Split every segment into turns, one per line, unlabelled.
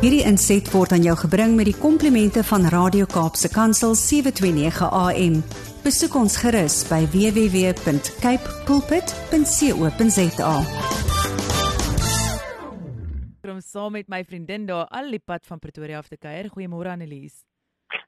Hierdie inset word aan jou gebring met die komplimente van Radio Kaapse Kansel 729 AM. Besoek ons gerus by www.cape pulpit.co.za.
Kom saam met my vriendin daar al die pad van Pretoria af te kuier. Goeiemôre Annelies.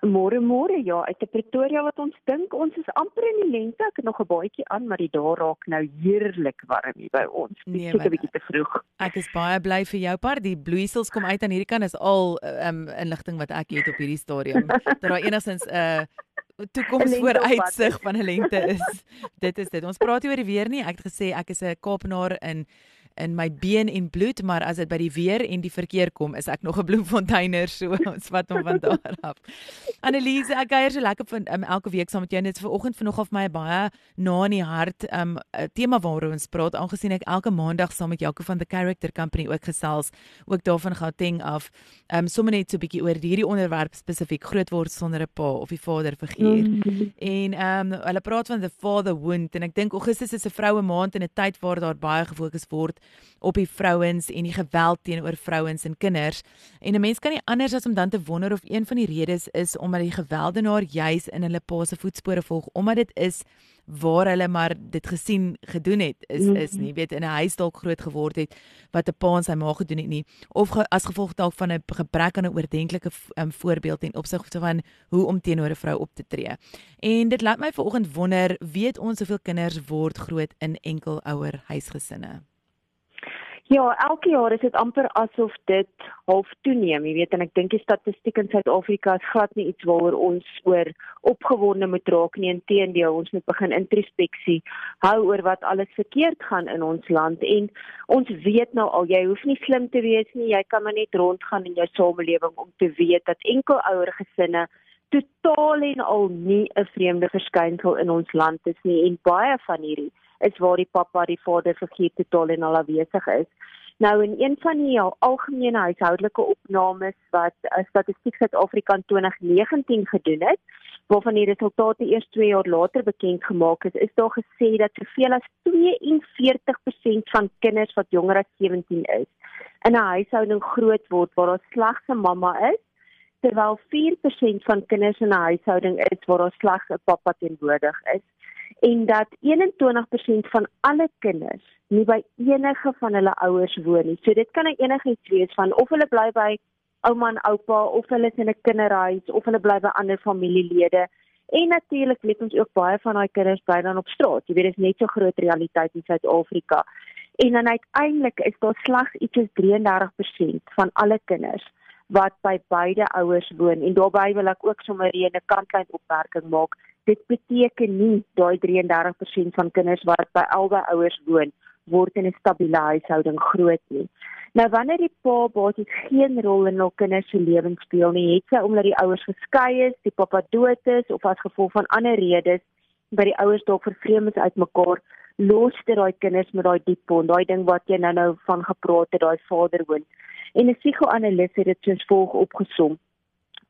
Môre môre ja, uit Pretoria wat ons dink ons is amper in die lente. Ek het nog 'n baadjie aan, maar die dae raak nou heerlik warm hier by ons. Dit
Nee,
is 'n bietjie te vroeg.
Ek is baie bly vir jou par. Die bloeisels kom uit aan hierdie kant is al um, inligting wat ek het op hierdie stadium. Dat daar enigstens 'n uh, toekoms
op pad
vooruitsig van 'n lente is. dit is dit. Ons praat nie oor die weer nie. Ek het gesê ek is 'n Kaapenaar in in my been en bloed, maar as dit by die weer en die verkeer kom, is ek nog 'n bloemfonteiner, so ons vat hom van daar af. Anneliese, ek kuier so lekker van um, elke week saam met jou. Dit is vanoggend vanoggend vir my baie na in die hart. 'n um, 'n tema waaroor ons praat, aangesien ek elke maandag saam met Jaco van the Character Company ook gesels, ook daarvan Gauteng af. Um sommer net so 'n bietjie oor hierdie onderwerp spesifiek groot word sonder 'n pa of die vaderfiguur.
Mm -hmm.
En ehm um, hulle praat van the father wound en ek dink Augustus is 'n vroue maand en 'n tyd waar daar baie gefokus word op die vrouens en die geweld teenoor vrouens en kinders. En 'n mens kan nie anders as om dan te wonder of een van die redes is omdat die gewelddenaar juis in hulle pa se voetspore volg omdat dit is waar hulle maar dit gesien gedoen het is is nie weet in 'n huis dalk groot geword het wat 'n pa en sy ma gedoen het nie of ge, as gevolg dalk van 'n gebrek aan 'n oordentlike um, voorbeeld en opsigte van hoe om teenoor 'n vrou op te tree. En dit laat my vanoggend wonder, weet ons hoeveel kinders word groot in enkelouer huisgesinne?
Ja, elke jaar is dit amper asof dit half toeneem, jy weet, en ek dink die statistiek in Suid-Afrika is glad nie iets waaroor ons oor opgewonde moet raak nie. Inteendeel, ons moet begin introspeksie hou oor wat alles verkeerd gaan in ons land. En ons weet nou al jy hoef nie slim te wees nie, jy kan maar net rondgaan in jou samelewing om te weet dat enkelouer gesinne totaal en al nie 'n vreemde verskynsel in ons land is nie. En baie van hierdie is waar die pappa die vader figuur totaal en al afwesig is. Nou in een van die algemene huishoudelike opnames wat uh, Statistiek Suid-Afrika in 2019 gedoen het, waarvan die resultate eers 2 jaar later bekend gemaak is, is daar gesê dat soveel as 42% van kinders wat jonger as 17 is, in 'n huishouding groot word waar daar slegs 'n mamma is, terwyl 4% van kinders in 'n huishouding is waar daar slegs 'n pappa teenwoordig is en dat 21% van alle kinders nie by enige van hulle ouers woon nie. So dit kan enigiets wees van of hulle bly by ouma en oupa of hulle is in 'n kinderhuis of hulle bly by ander familielede. En natuurlik weet ons ook baie van daai kinders bly dan op straat. Jy weet dit is net so groot realiteit in Suid-Afrika. En dan uiteindelik is daar slegs iets soos 33% van alle kinders wat by beide ouers woon en daarbey wil ek ook sommer 'n kantlyn opmerking maak. Dit beteken nie daai 33% van kinders wat by albei ouers woon word in 'n stabiele huishouding groot nie. Nou wanneer die pa basies geen rol in hul kinders se lewens speel nie, het sy omdat die ouers geskei is, die pappa dood is of as gevolg van ander redes by die ouers dalk vervreem is uitmekaar, los dit daai kinders met daai diep bond, daai ding wat jy nou nou van gepraat het, daai vaderwoon. En 'n psigoanalis het dit soos volg opgesom.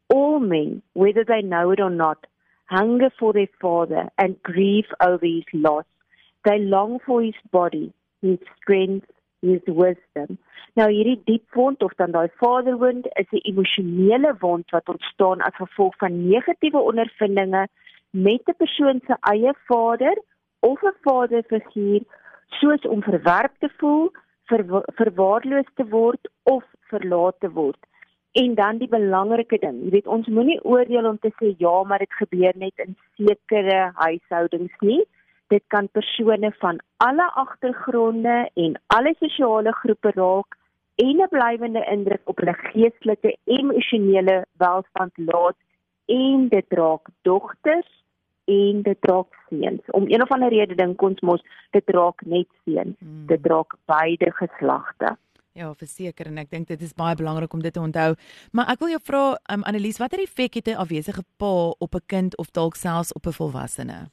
All men, whether they know it or not, hunger for their father and grieve over his loss. They long for his body, his strength, his wisdom. Nou hierdie diep wond of dan daai vaderwond is 'n emosionele wond wat ontstaan as gevolg van negatiewe ondervindinge met 'n persoon se eie vader of 'n vaderfiguur soos om verwerp te voel, ver, verwaarloos te word of verlaat te word. En dan die belangrike ding, jy weet ons moenie oordeel om te sê ja, maar dit gebeur net in sekere huishoudings nie. Dit kan persone van alle agtergronde en alle sosiale groepe raak en 'n blywende indruk op hulle geestelike en emosionele welstand laat en dit raak dogters en dit raak seuns. Om een of ander rede dink ons mos dit raak net seuns. Hmm. Dit raak beide geslagte.
Ja, verseker en ek dink dit is baie belangrik om dit te onthou. Maar ek wil jou vra, um, Annelies, watter effek het 'n afwesige pa op 'n kind of dalk selfs op 'n volwassene?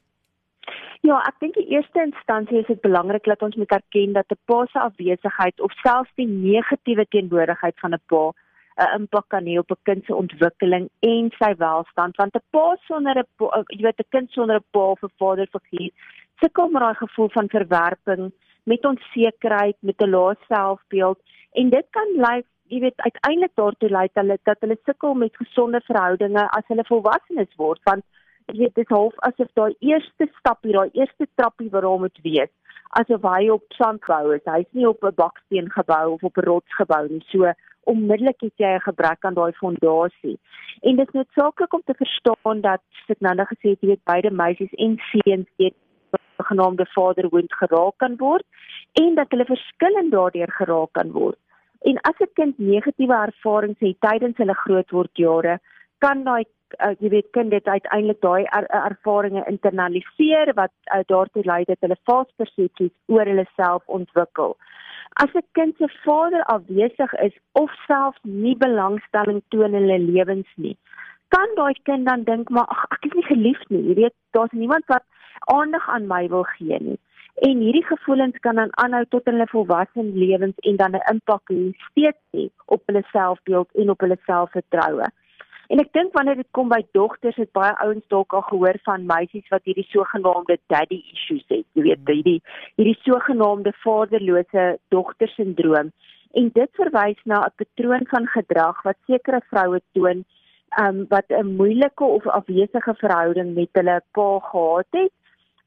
Ja, ek dink in eerste instansie is dit belangrik dat ons moet erken dat 'n pa se afwesigheid of selfs die negatiewe teenwoordigheid van 'n pa 'n impak kan hê op 'n kind se ontwikkeling en sy welstand want 'n pa sonder 'n jy weet 'n kind sonder 'n pa of 'n vaderfiguur sukkel met daai gevoel van verwerping met onsekerheid met 'n lae selfbeeld en dit kan lei jy weet uiteindelik daartoe lei dat hulle dat hulle sukkel met gesonde verhoudinge as hulle volwassenes word want jy weet dit half asof daai eerste stapie, daai eerste trappie wat daar moet wees, asof hy op sand gebou is. Hy's nie op 'n baksteen gebou of op 'n rots gebou nie. So onmiddellik het jy 'n gebrek aan daai fondasie. En dit is noodsaaklik om te verstaan dat dit nou net gesê het jy weet beide meisies en seuns het genaamde vaderhoond geraak kan word en dat hulle verskillend daardeur geraak kan word. En as 'n kind negatiewe ervarings het tydens hulle grootword jare, kan daai uh, jy weet kind dit uiteindelik daai er, ervarings internaliseer wat uh, daartoe lei dat hulle vals persepsies oor hulle self ontwikkel. As 'n kind se vader afwesig is of selfs nie belangstelling toon in hulle lewens nie, kan daai kind dan dink maar ag ek is nie geliefd nie. Jy weet daar's niemand wat aandag aan my wil gee nie. En hierdie gevoelens kan dan aanhou tot in hulle volwasse lewens en dan 'n impak hê steeds hê op hulle selfbeeld en op hulle selfvertroue. En ek dink wanneer dit kom by dogters, het baie ouens dalk al gehoor van meisies wat hierdie sogenaamde daddy issues het. Jy weet, hmm. hierdie hierdie sogenaamde vaderlose dogtersindroom. En dit verwys na 'n patroon van gedrag wat sekere vroue toon, um, wat 'n moeilike of afwesige verhouding met hulle pa gehad het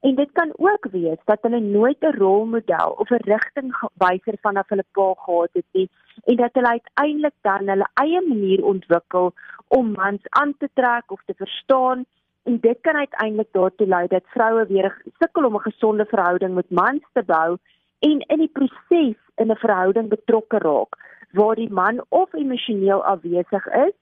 En dit kan ook wees dat hulle nooit 'n rolmodel of 'n rigtingwyser vanaf hulle pa gehad het nie en dat hulle uiteindelik dan hulle eie manier ontwikkel om mans aan te trek of te verstaan. En dit kan uiteindelik daartoe lei dat vroue weer sukkel om 'n gesonde verhouding met mans te bou en in die proses in 'n verhouding betrokke raak waar die man of emosioneel afwesig is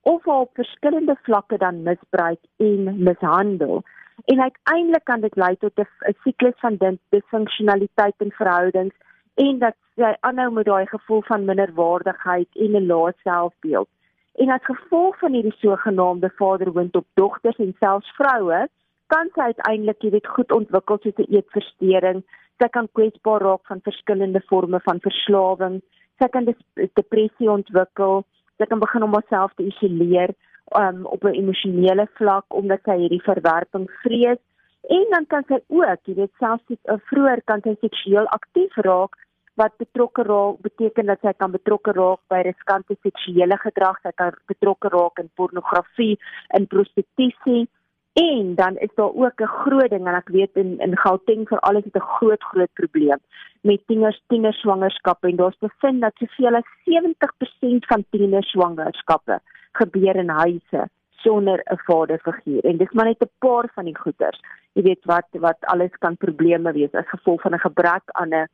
of op verskillende vlakke dan misbruik en mishandel en uiteindelik kan dit lei tot 'n siklus van disfunksionaliteit in verhoudings en dat jy aanhou met daai gevoel van minderwaardigheid en 'n lae selfbeeld. En as gevolg van hierdie sogenaamde vaderhoond op dogters en selfs vroue, kan sy uiteindelik, jy weet, goed ontwikkel soos 'n eetversteuring, sy kan kwesbaar raak van verskillende forme van verslawing, sy kan depressie ontwikkel, sy kan begin om haarself te isoleer um, op 'n emosionele vlak omdat sy hierdie verwerping vrees. En dan kan sy ook, jy weet, selfs uh, vroeër kan sy seksueel aktief raak wat betrokke raak beteken dat sy kan betrokke raak by riskante seksuele gedrag, sy kan betrokke raak in pornografie, in prostitusie. En dan is daar ook 'n groot ding en ek weet in in Gauteng vir alles het 'n groot groot probleem met tieners tieners swangerskappe en daar's bevind dat soveel as 70% van tieners swangerskappe gebeur in huise sonder 'n vaderfiguur en dis maar net 'n paar van die goeters jy weet wat wat alles kan probleme wees as gevolg van 'n gebrek aan 'n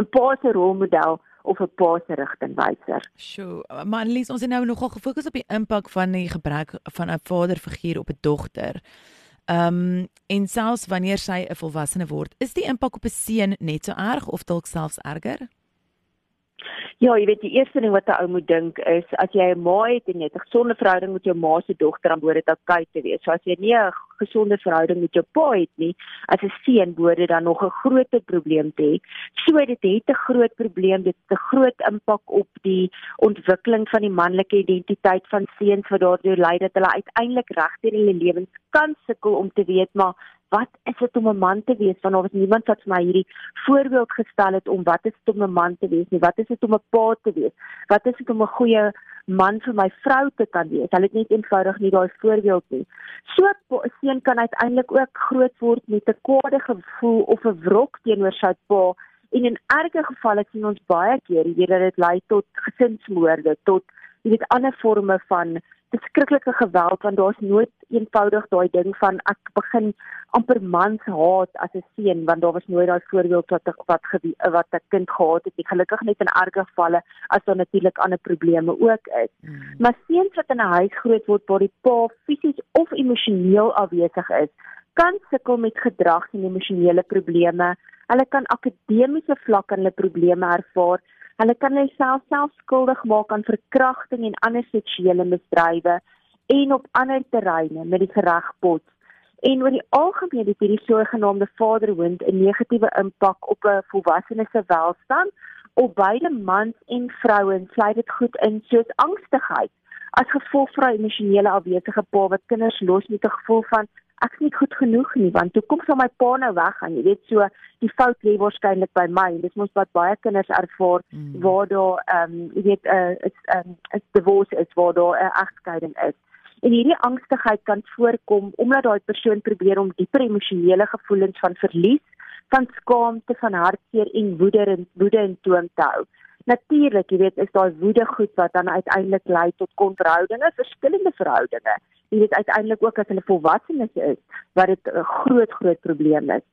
'n pa se rolmodel of 'n pa se rigtingwyser.
Sjoe, maar Annelies, ons het nou nogal gefokus op die impak van die gebrek van 'n vaderfiguur op 'n dogter. Ehm um, en selfs wanneer sy 'n volwassene word, is die impak op 'n seun net so erg of dalk selfs erger?
Ja, jy weet die eerste ding wat 'n ou moet dink is as jy 'n ma het en jy het 'n gesonde verhouding met jou ma se dogter dan behoort dit oukei te wees. So as jy nie 'n gesonde verhouding met jou pa het nie, as 'n seun behoort dit dan nog 'n groot probleem te hê. So dit het 'n groot probleem, dit het 'n groot impak op die ontwikkeling van die manlike identiteit van seuns wat daardeur lei dat hulle uiteindelik regdeur hulle lewens kan sukkel om te weet maar wat is dit om 'n man te wees? Want daar was niemand wat vir my hierdie voorbeeld gestel het om wat is dit om 'n man te wees nie? Wat is dit om 'n pa te wees? Wat is dit om 'n goeie man vir my vrou te kan wees? Hulle het net eenvoudig nie daai voorbeeld nie. So 'n seun kan uiteindelik ook groot word met 'n kwade gevoel of 'n wrok teenoor sy pa. En in erge gevalle sien ons baie keer jy weet dat dit lei tot gesinsmoorde tot jy weet ander forme van beskrikkelike geweld want daar's nooit eenvoudig daai ding van ek begin amper mans haat as 'n seun want daar was nooit daai voorbeeld wat wat wat 'n kind gehad het nie. Gelukkig net in erge gevalle as daar natuurlik ander probleme ook is. Hmm. maar seuns wat in 'n huis groot word waar die pa fisies of emosioneel afwesig is kan sukkel met gedrag en emosionele probleme. Hulle kan akademiese vlak aan hulle probleme ervaar Hulle kan hulself self skuldig maak aan verkrachting en ander seksuele misdrywe en op ander terreine met die geregpot. En oor die algemeen het hierdie sogenaamde vaderhoond 'n negatiewe impak op 'n volwassene se welstand op beide mans en vrouens. Sluit dit goed in soos angstigheid as gevolg van 'n emosionele afwesige pa wat kinders los met 'n gevoel van ek's nie goed genoeg nie want toe kom sal my pa nou weg gaan jy weet so die fout lê waarskynlik by my dis mos wat baie kinders ervaar mm. waar daar ehm um, jy weet 'n uh, is 'n um, is divorce is waar daar 'n uh, egskeiding is en hierdie angstigheid kan voorkom omdat daai persoon probeer om dieper emosionele gevoelens van verlies van skaamte van hartseer en woede en woede in toom te hou natuurlik, jy weet, is daai woede goed wat dan uiteindelik lei tot konverhoudinge, verskillende verhoudinge. Jy weet uiteindelik ook as hulle volwassenes is, wat dit 'n groot groot probleem is.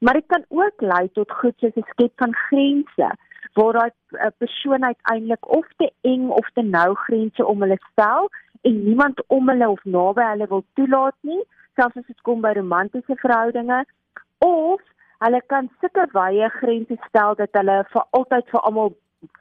Maar dit kan ook lei tot goed soos 'n skep van grense waar daai persoon uiteindelik of te eng of te nou grense om hulle stel en niemand om hulle of naby hulle wil toelaat nie, selfs as dit kom by romantiese verhoudinge of hulle kan sulke wye grense stel dat hulle vir altyd vir almal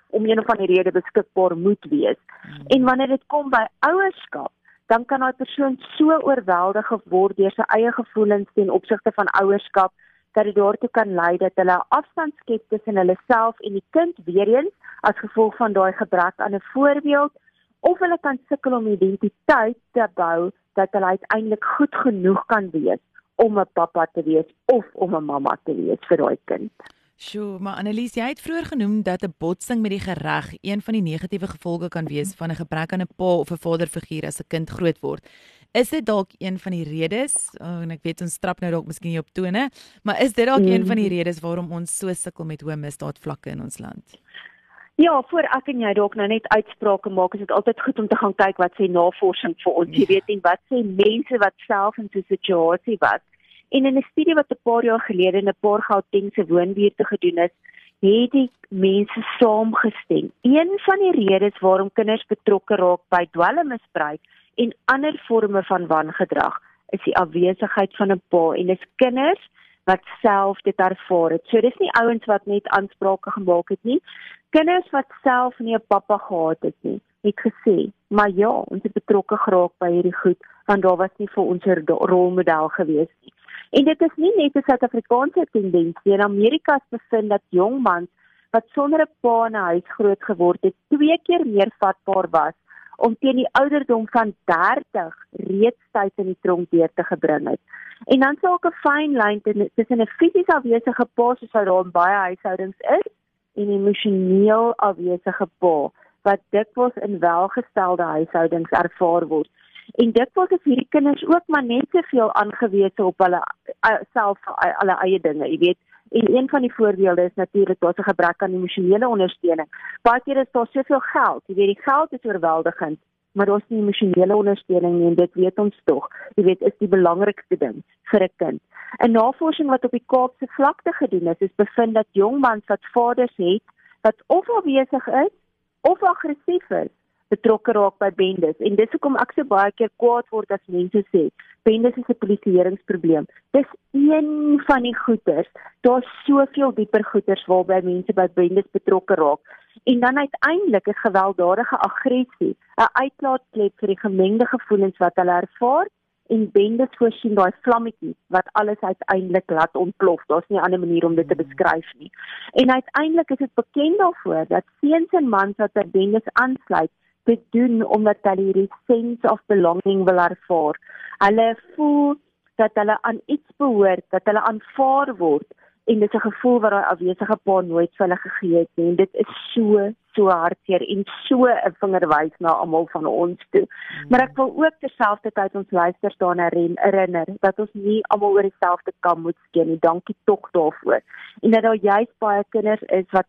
om een of ander rede beskikbaar moet wees. Hmm. En wanneer dit kom by ouerskap, dan kan daai persoon so oorweldig word deur sy eie gevoelens ten opsigte van ouerskap dat dit daartoe kan lei dat hulle afstand skep tussen hulle self en die kind weer eens as gevolg van daai gebrek aan 'n voorbeeld of hulle kan sukkel om identiteit te bou dat hulle uiteindelik goed genoeg kan wees om 'n pappa te wees of om 'n mamma te wees vir daai kind.
Sjoe, maar Annelies, jy het vroeër genoem dat 'n botsing met die gereg een van die negatiewe gevolge kan wees van 'n gebrek aan 'n pa of 'n vaderfiguur as 'n kind groot word. Is dit dalk een van die redes? Oh, en ek weet ons trap nou dalk miskien op tone, maar is dit dalk een van die mm. redes waarom ons so sukkel met hoë misdaadvlakke in ons land?
Ja, voor ek en jy dalk nou net uitsprake maak, is dit altyd goed om te gaan kyk wat sê navorsing vir ons, jy weet, en wat sê mense wat self in so 'n situasie was. En in 'n studie wat 'n paar jaar gelede in 'n paar Gautengse woonbuurte gedoen is, het die mense saamgestem. Een van die redes waarom kinders betrokke raak by dwelmmisbruik en ander forme van wangedrag is die afwesigheid van 'n pa en dis kinders wat self dit ervaar het. So dis nie ouens wat net aansprake gemaak het nie. Kinders wat self nie 'n pappa gehad het nie, het gesê, "Maar ja, ons het betrokke geraak by hierdie goed want daar was nie vir ons 'n rolmodel gewees nie." En dit is nie net 'n Suid-Afrikaanse tendens nie. In Amerika is bevind dat jong mans wat sonder 'n pa in 'n huis groot geword het, twee keer meer vatbaar was om teen die ouderdom van 30 reeds tyd in die tronk deur te gebring het. En dan sou ook 'n fyn lyn tussen 'n fisies afwesige pa soos wat daar in baie huishoudings is en 'n emosioneel afwesige pa wat dikwels in welgestelde huishoudings ervaar word. En dit was as hierdie kinders ook maar net soveel aangewese op hulle uh, self uh, alle eie dinge, jy weet. En een van die voorbeelde is natuurlik daar's 'n gebrek aan emosionele ondersteuning. Baie keer is daar soveel geld, jy weet, die geld is oorweldigend, maar daar's nie emosionele ondersteuning nie en dit weet ons tog. Jy weet, is die belangrikste ding vir 'n kind. 'n Navorsing wat op die Kaapse vlakte gedoen is, is bevind dat jong mans wat vaders het wat of afwesig is of aggressief is, betrokke raak by bendes en dis hoekom ek so baie keer kwaad word as mense sê bendes is 'n polisieeringsprobleem. Dis een van die goeters. Daar's soveel dieper goeters waarby mense by bendes betrokke raak. En dan uiteindelik is gewelddadige aggressie 'n uitlaatklep vir die gemengde gevoelens wat hulle ervaar en bendes voorsien daai vlammetjie wat alles uiteindelik laat ontplof. Daar's nie 'n ander manier om dit te beskryf nie. En uiteindelik is dit bekend daarvoor dat seuns en mans wat by bendes aansluit dit doen omdat hulle hierdie sense of belonging wil ervaar. Hulle voel dat hulle aan iets behoort, dat hulle aanvaar word en dit is 'n gevoel wat daai afwesige pa nooit vir hulle gegee het nie. En dit is so so hartseer en so 'n vingerwys na almal van ons toe. Maar ek wil ook terselfdertyd ons luisters daarna herinner dat ons nie almal oor dieselfde kam moet skeer nie. Dankie tog daarvoor. En dat daar juist baie kinders is wat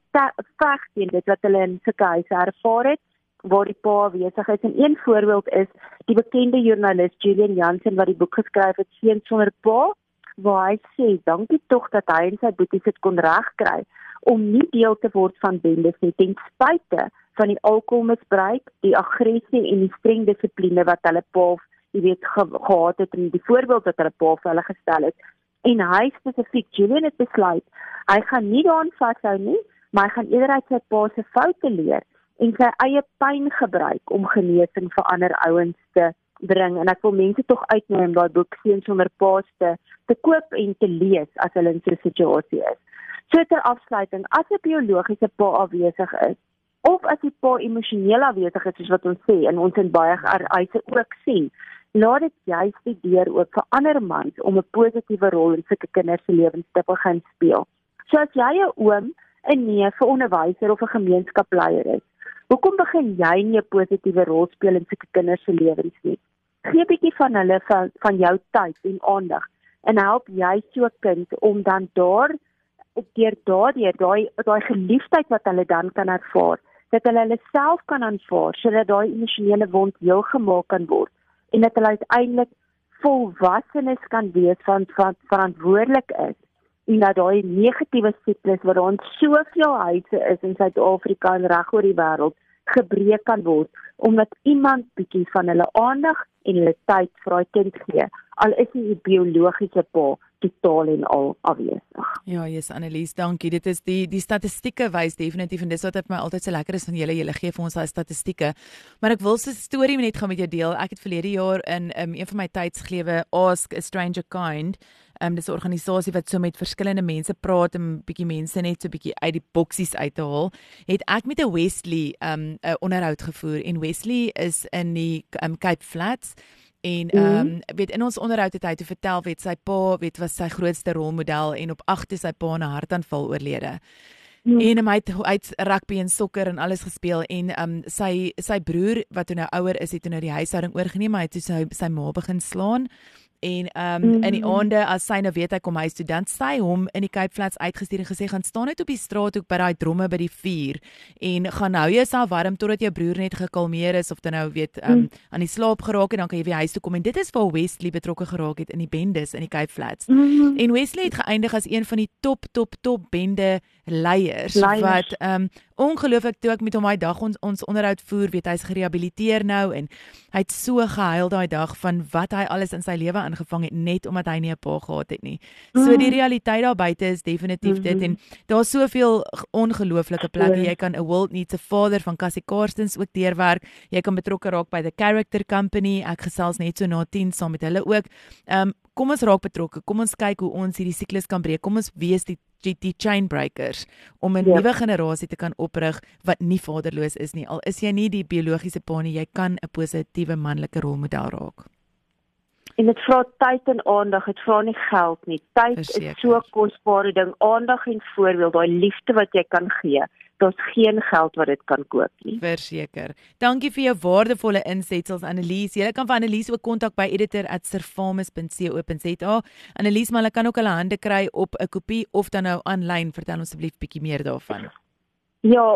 veg teen dit wat hulle in sulke huise ervaar het waar die pa besig is. En een voorbeeld is die bekende joernalis Julian Jansen wat die boek geskryf het Seun sonder pa, waar hy sê dankie tog dat hy en sy boeties dit kon regkry om nie deel te word van bendes nie ten spyte van die alkoholmisbruik, die aggressie en die streng dissipline wat hulle pa, jy weet, ge gehad het en die voorbeeld wat hulle pa vir hulle gestel het. En hy spesifiek Julian het besluit, hy gaan nie daaraan vashou nie, maar hy gaan eerder uit sy pa se foute leer en sy eie pyn gebruik om genesing vir ander ouens te bring en ek wil mense tog uitnooi om daai boek seuns sonder paas te te koop en te lees as hulle in so 'n situasie is. So ter afsluiting, as 'n biologiese pa afwesig is of as die pa emosioneel afwesig is soos wat ons sê en ons in baie eise ook sien laat dit juist die deur oop vir ander mans om 'n positiewe rol in sulke kinders se lewens te begin speel. So as jy 'n oom, 'n neef, 'n onderwyser of 'n gemeenskapsleier is, hoekom begin jy nie 'n positiewe rol speel in sulke kinders se lewens nie? Gee 'n bietjie van hulle van, van jou tyd en aandag en help jy so 'n kind om dan daar deur daardeur daai daai geliefdheid wat hulle dan kan ervaar dat hulle hulle self kan aanvaar sodat daai emosionele wond heel gemaak kan word en dat hulle uiteindelik volwassenes kan wees van van verantwoordelik is en dat daai negatiewe siklus wat ons soveel huise is in Suid-Afrika en reg oor die wêreld gebreek kan word omdat iemand bietjie van hulle aandag en hulle tyd vir daai kind gee al is hy biologiese pa totaal en al afwesig.
Ja, yes Annelies, dankie. Dit is die die statistieke wys definitief en dis wat vir my altyd so lekker is van julle julle gee vir ons daai statistieke. Maar ek wil 'n storie net gaan met jou deel. Ek het verlede jaar in um, een van my tydsklewe Ask a Stranger Kind Um, dis 'n organisasie wat so met verskillende mense praat en bietjie mense net so bietjie uit die boksies uit te haal. Het ek met 'n Wesley 'n um, onderhoud gevoer en Wesley is in die um, Cape Flats En mhm. ehm um, weet in ons onderhoud het hy te vertel weet sy pa weet was sy grootste rolmodel en op 8 is sy pa 'n hartaanval oorlede. Mm. En hy het uit rugby en sokker en alles gespeel en ehm um, sy sy broer wat nou ouer is het nou die huishouding oorgeneem hy het toe sy sy ma begin slaan en ehm um, mm -hmm. in die aande as sy nou weet hy kom huis toe dan sy hom in die Cape Flats uitgestuur en gesê gaan staan net op die straat hoek by daai dromme by die vuur en gaan hou jouself warm totdat jou broer net gekalmeer is of dan nou weet ehm um, mm. aan die slaap geraak het dan kan jy weer huis toe kom en dit is waar Wesley betrokke geraak het in die bendes in die Cape Flats. Mm -hmm. En Wesley het geëindig as een van die top top top bende leiers, leiers. wat ehm um, ongelooflik toe ek met hom daai dag ons ons onderhoud voer, weet hy's gerehabiliteer nou en hy het so gehuil daai dag van wat hy alles in sy lewe aangevang het net omdat hy nie 'n pa gehad het nie. So die mm. realiteit daar buite is definitief dit mm-hmm. en daar's soveel ongelooflike plekke jy kan 'n world needs 'n vader van Cassie Karstens ook deurwerk. Jy kan betrokke raak by the character company. Ek gesels net so na 10 saam met hulle ook. Ehm um, kom ons raak betrokke. Kom ons kyk hoe ons hierdie siklus kan breek. Kom ons wees die die, die chain breakers om 'n ja. nuwe generasie te kan oprig wat nie vaderloos is nie. Al is jy nie die biologiese pa nie, jy kan 'n positiewe manlike rolmodel raak.
En dit vra tyd en aandag, dit vra nie geld nie. Tyd Verseker. is so kosbare ding. Aandag en voorbeeld, daai liefde wat jy kan gee daar's geen geld wat dit kan koop nie.
Verseker. Dankie vir jou waardevolle insetsels Annelies. Jy kan vir Annelies ook kontak by editor@servamus.co.za. Annelies, maar hulle kan ook hulle hande kry op 'n kopie of dan nou aanlyn. Vertel ons asseblief bietjie meer daarvan.
Ja,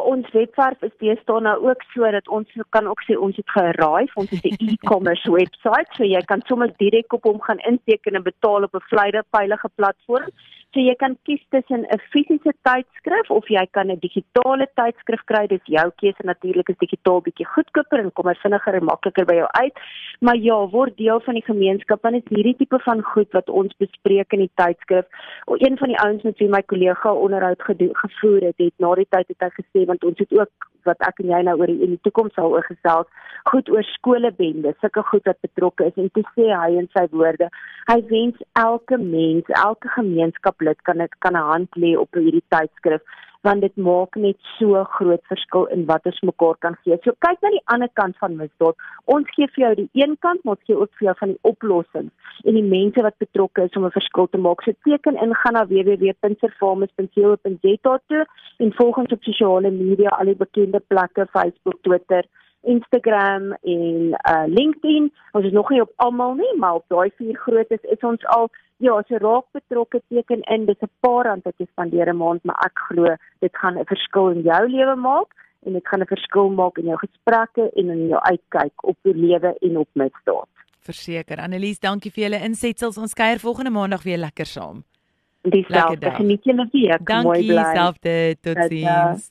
ons webwerf is deesdae nou ook so dat ons kan ook sê ons het geraai, ons het 'n e-commerce webwerf, so jy kan sommer direk op hom gaan inteken en betaal op 'n veilige platform. So jy kan kies tussen 'n fisiese tydskrif of jy kan 'n digitale tydskrif kry. Dis jou keuse natuurlik is digitaal bietjie goedkoper en kom vinniger en makliker by jou uit. Maar ja, word deel van die gemeenskap want dit is hierdie tipe van goed wat ons bespreek in die tydskrif. O, een van die ouens met wie my kollega onderhoud gevoer het, het na die tyd het hy gesê want ons het ook wat ek en jy nou oor die, in die toekoms sal oorgesels, goed oor skolebende, sulke goed wat betrokke is en toe sê hy in sy woorde, hy wens elke mens, elke gemeenskap lid kan dit kan 'n hand lê op hierdie tydskrif want dit maak net so groot verskil in wat ons mekaar kan gee. So kyk na die ander kant van misdaad. Ons gee vir jou die een kant, maar ons gee ook vir jou van die oplossings en die mense wat betrokke is om 'n verskil te maak. So teken in gaan na www.servamus.co.za toe en volg ons op sosiale media, al die bekende plekke, Facebook, Twitter. Instagram en uh LinkedIn. Ons is nog nie op almal nie, maar op daai vier grootes is ons al ja, so raak betrokke teken in. Dis 'n paar rand wat jy spandeer 'n maand, maar ek glo dit gaan 'n verskil in jou lewe maak en dit gaan 'n verskil maak in jou gesprekke en in jou uitkyk op die lewe en op misdaad.
Verseker. Annelies, dankie vir julle insetsels. Ons kuier volgende maandag weer lekker saam.
Dieselfde. Geniet julle week.
Mooi bly. Dankie selfde. Totsiens.